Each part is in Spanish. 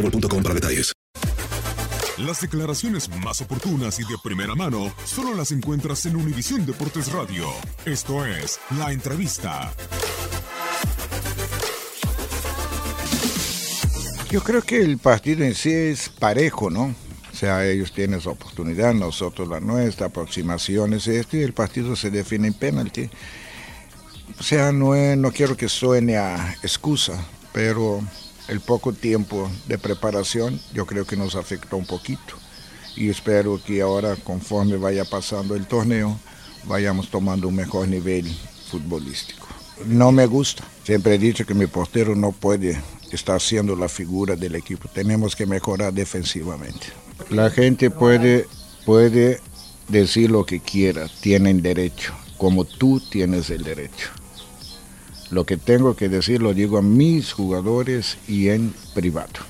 boostmobile.com para detalles. Las declaraciones más oportunas y de primera mano solo las encuentras en Univisión Deportes Radio. Esto es La Entrevista. Yo creo que el partido en sí es parejo, ¿no? O sea, ellos tienen su oportunidad, nosotros la nuestra, aproximaciones, esto, y el partido se define en penalti. O sea, no, es- no quiero que suene a excusa, pero el poco tiempo de preparación yo creo que nos afectó un poquito. Y espero que ahora, conforme vaya pasando el torneo, vayamos tomando un mejor nivel futbolístico. No me gusta. Siempre he dicho que mi portero no puede estar siendo la figura del equipo. Tenemos que mejorar defensivamente. La gente puede, puede decir lo que quiera, tienen derecho, como tú tienes el derecho. Lo que tengo que decir lo digo a mis jugadores y en privado.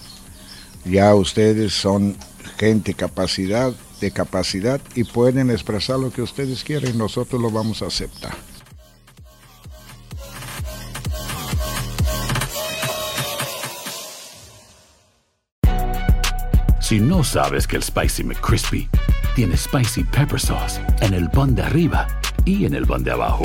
Ya ustedes son gente capacidad, de capacidad y pueden expresar lo que ustedes quieren, nosotros lo vamos a aceptar. Si no sabes que el Spicy McCrispy tiene Spicy Pepper Sauce en el pan de arriba y en el pan de abajo,